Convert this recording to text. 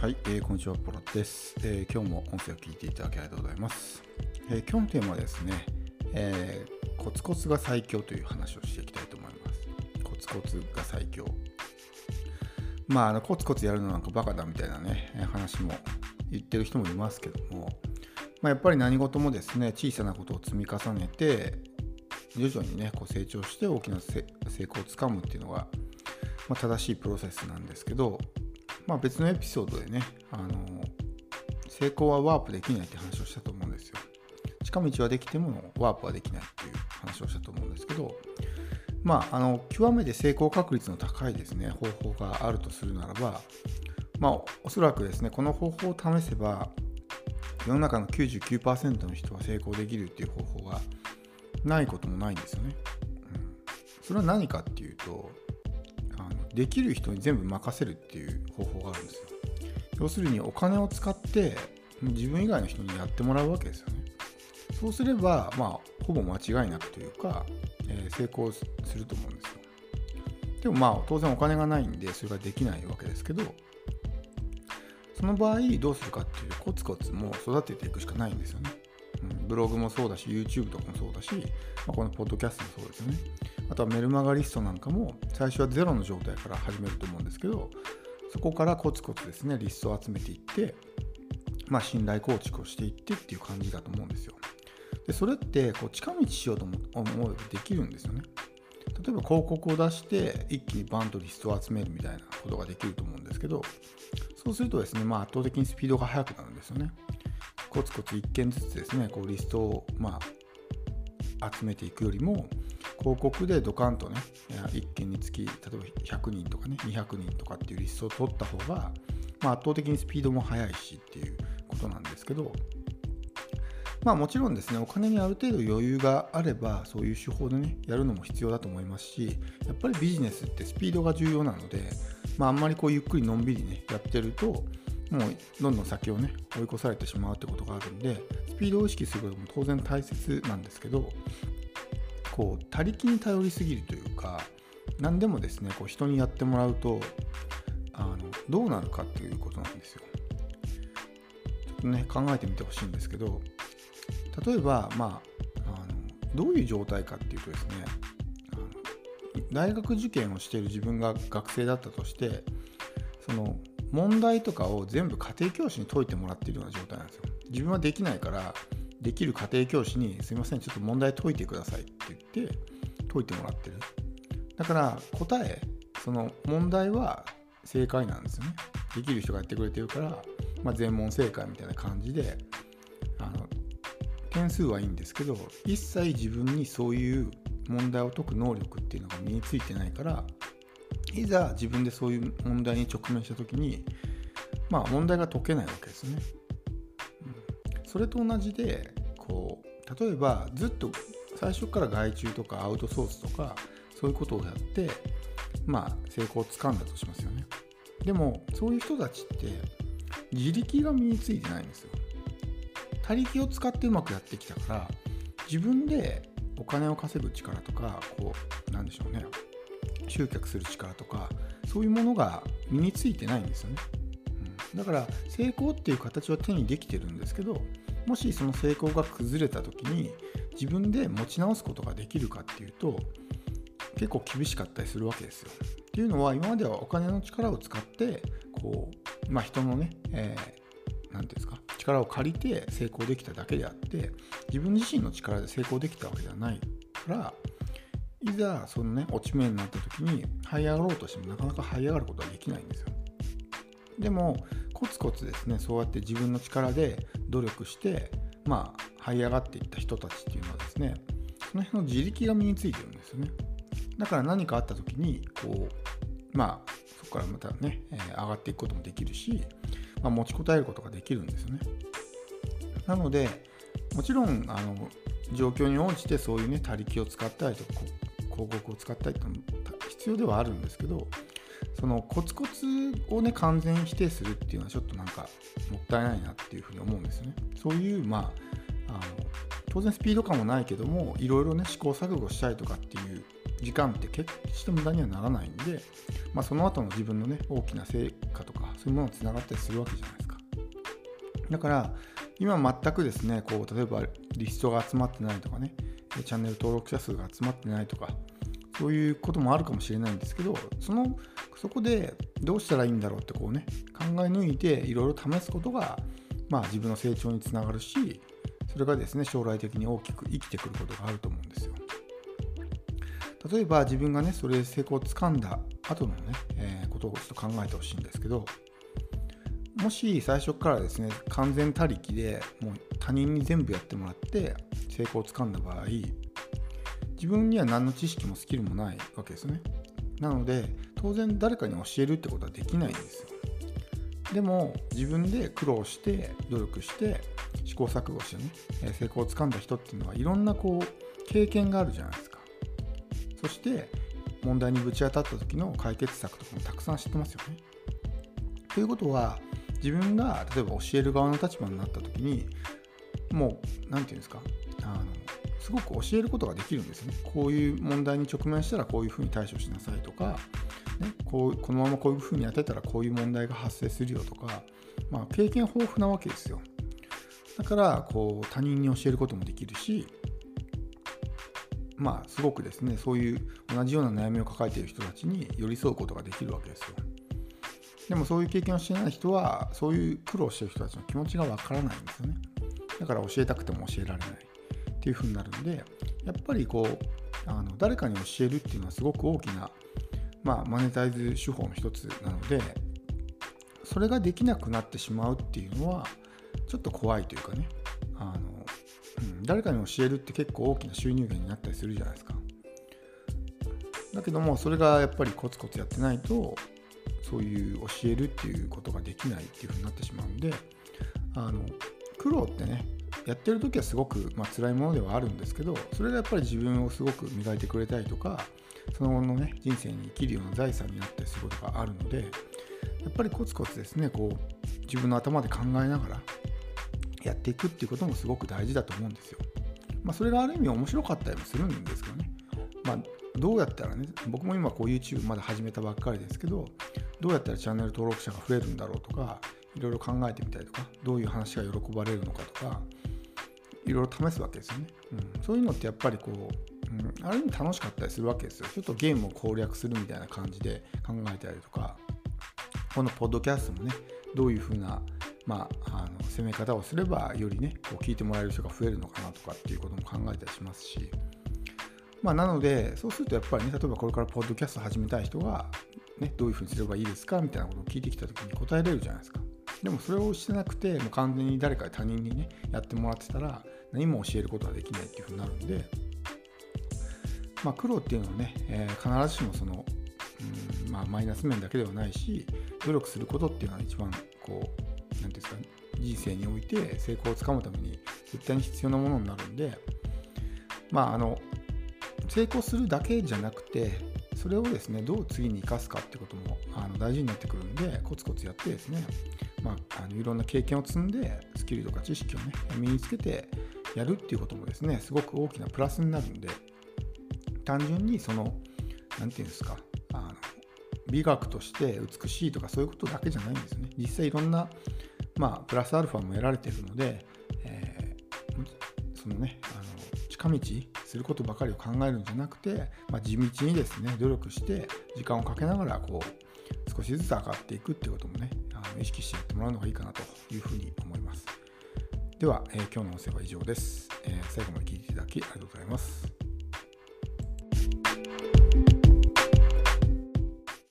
はい、えー、こんにちは、ポロです、えー、今日も音声を聞いていただきありがとうございます。えー、今日のテーマはですね、えー、コツコツが最強という話をしていきたいと思います。コツコツが最強。まあ、あのコツコツやるのなんかバカだみたいなね、話も言ってる人もいますけども、まあ、やっぱり何事もですね、小さなことを積み重ねて、徐々にね、こう成長して大きな成功をつかむっていうのが、まあ、正しいプロセスなんですけど、まあ、別のエピソードでね、あの成功はワープできないって話をしたと思うんですよ。近道はできてもワープはできないっていう話をしたと思うんですけど、まあ、あの極めて成功確率の高いですね方法があるとするならば、まあ、おそらくですねこの方法を試せば世の中の99%の人は成功できるっていう方法がないこともないんですよね。うん、それは何かっていうとできる人に全部任せるっていう方法があるんですよ。要するにお金を使って自分以外の人にやってもらうわけですよね。そうすればまあほぼ間違いなくというか、えー、成功すると思うんですよ。でもまあ当然お金がないんでそれができないわけですけどその場合どうするかっていうコツコツも育てていくしかないんですよね、ブログもそうだし YouTube とかもそうだし、まあ、このポッドキャストもそうですよね。あとはメルマガリストなんかも最初はゼロの状態から始めると思うんですけどそこからコツコツですねリストを集めていってまあ信頼構築をしていってっていう感じだと思うんですよ。でそれってこう近道しようと思えばできるんですよね。例えば広告を出して一気にバンとリストを集めるみたいなことができると思うんですけどそうするとですね、まあ、圧倒的にスピードが速くなるんですよね。コツコツ1件ずつですねこうリストを、まあ、集めていくよりも広告でドカンとね1件につき例えば100人とかね200人とかっていうリストを取った方が、まあ、圧倒的にスピードも速いしっていうことなんですけどまあもちろんですねお金にある程度余裕があればそういう手法でねやるのも必要だと思いますしやっぱりビジネスってスピードが重要なので、まあ、あんまりこうゆっくりのんびりねやってるともうどんどん先をね追い越されてしまうってことがあるんでスピードを意識することも当然大切なんですけどこう他力に頼りすぎるというか何でもですねこう人にやってもらうとあのどうなるかっていうことなんですよ。ちょっとね考えてみてほしいんですけど例えばまああのどういう状態かっていうとですね大学受験をしている自分が学生だったとしてその問題とかを全部家庭教師に解いてもらっているような状態なんですよ。自分はできないからできる家庭教師に「すいませんちょっと問題解いてください」って言って解いてもらってるだから答えその問題は正解なんですよねできる人がやってくれてるから、まあ、全問正解みたいな感じであの点数はいいんですけど一切自分にそういう問題を解く能力っていうのが身についてないからいざ自分でそういう問題に直面した時にまあ問題が解けないわけですね。それと同じでこう例えばずっと最初から外注とかアウトソースとかそういうことをやってまあ成功をつかんだとしますよね。でもそういう人たちって自力が身についてないんですよ。他力を使ってうまくやってきたから自分でお金を稼ぐ力とかこうなんでしょうね。集客する力とかそういうものが身についてないんですよね、うん、だから成功っていう形は手にできてるんですけどもしその成功が崩れた時に自分で持ち直すことができるかっていうと結構厳しかったりするわけですよ。っていうのは今まではお金の力を使ってこう、まあ、人のね何、えー、て言うんですか力を借りて成功できただけであって自分自身の力で成功できたわけではないからいざそのね落ち目になった時に這い上がろうとしてもなかなか這い上がることはできないんですよ。でもコツコツですねそうやって自分の力で努力してまあ這い上がっていった人たちっていうのはですねその辺の自力が身についてるんですよねだから何かあった時にこうまあそこからまたね、えー、上がっていくこともできるし、まあ、持ちこたえることができるんですよねなのでもちろんあの状況に応じてそういうね他力を使ったりとか広告を使ったりと必要ではあるんですけどそのコツコツをね完全否定するっていうのはちょっとなんかもったいないなっていうふうに思うんですよね。そういうまああの当然スピード感もないけどもいろいろね試行錯誤したりとかっていう時間って決して無駄にはならないんで、まあ、その後の自分のね大きな成果とかそういうものがつながったりするわけじゃないですか。だから今全くですねこう例えばリストが集まってないとかねチャンネル登録者数が集まってないとかそういうこともあるかもしれないんですけどそのそこでどうしたらいいんだろうってこうね考え抜いていろいろ試すことが、まあ、自分の成長につながるしそれがですね将来的に大きく生きてくることがあると思うんですよ。例えば自分がねそれで成功をつかんだ後のね、えー、ことをちょっと考えてほしいんですけどもし最初からですね完全他力でもう他人に全部やってもらって成功をつかんだ場合自分には何の知識もスキルもないわけですね。なので当然誰かに教えるってことはできないんですよ。でも自分で苦労して努力して試行錯誤してね成功をつかんだ人っていうのはいろんなこう経験があるじゃないですか。そして問題にぶち当たった時の解決策とかもたくさん知ってますよね。ということは自分が例えば教える側の立場になった時にもう何て言うんですか？あのすごく教えることができるんですね。こういう問題に直面したらこういうふうに対処しなさいとか、ね、こうこのままこういうふうに当てたらこういう問題が発生するよとか、まあ、経験豊富なわけですよ。だからこう他人に教えることもできるしまあすごくですねそういう同じような悩みを抱えている人たちに寄り添うことができるわけですよ。でもそういう経験をしてない人はそういう苦労している人たちの気持ちがわからないんですよね。だから教えたくても教えられない。っていう風になるんでやっぱりこうあの誰かに教えるっていうのはすごく大きな、まあ、マネタイズ手法の一つなのでそれができなくなってしまうっていうのはちょっと怖いというかねあの、うん、誰かに教えるって結構大きな収入源になったりするじゃないですか。だけどもそれがやっぱりコツコツやってないとそういう教えるっていうことができないっていうふうになってしまうんであの苦労ってねやってる時はすごく、まあ辛いものではあるんですけどそれがやっぱり自分をすごく磨いてくれたりとかその後のね人生に生きるような財産になったりすることがあるのでやっぱりコツコツですねこう自分の頭で考えながらやっていくっていうこともすごく大事だと思うんですよ。まあ、それがある意味面白かったりもするんですけどね。まあ、どうやったらね、僕も今こう YouTube まだ始めたばっかりですけど、どうやったらチャンネル登録者が増えるんだろうとかいろいろ考えてみたりとかどういう話が喜ばれるのかとかいろいろ試すわけですよね、うん、そういうのってやっぱりこう、うん、ある意味楽しかったりするわけですよ。ちょっとゲームを攻略するみたいな感じで考えたりとか。このポッドキャストもねどういうふうなまあ、あの攻め方をすればよりねこう聞いてもらえる人が増えるのかなとかっていうことも考えたりしますし。まあ、なので、そうするとやっぱりね、例えばこれからポッドキャスト始めたい人が、ね、どういうふうにすればいいですかみたいなことを聞いてきたときに答えれるじゃないですか。でもそれをしてなくて、もう完全に誰か他人にね、やってもらってたら、何も教えることはできないっていうふうになるんで、まあ、苦労っていうのはね、えー、必ずしもその、うんまあ、マイナス面だけではないし、努力することっていうのは一番、こう、なんていうんですか、人生において成功をつかむために絶対に必要なものになるんで、まあ、あの、成功するだけじゃなくてそれをですねどう次に生かすかってこともあの大事になってくるんでコツコツやってですね、まあ、あのいろんな経験を積んでスキルとか知識をね身につけてやるっていうこともですねすごく大きなプラスになるんで単純にその何て言うんですかあの美学として美しいとかそういうことだけじゃないんですね。実際いろんなまあプラスアルファも得られてるので、えー、そのねあの近道することばかりを考えるんじゃなくて、まあ、地道にですね努力して時間をかけながらこう少しずつ上がっていくっていうこともね意識してやってもらうのがいいかなというふうに思います。では、えー、今日の音声は以上です、えー、最後まで聞いていただきありがとうございます。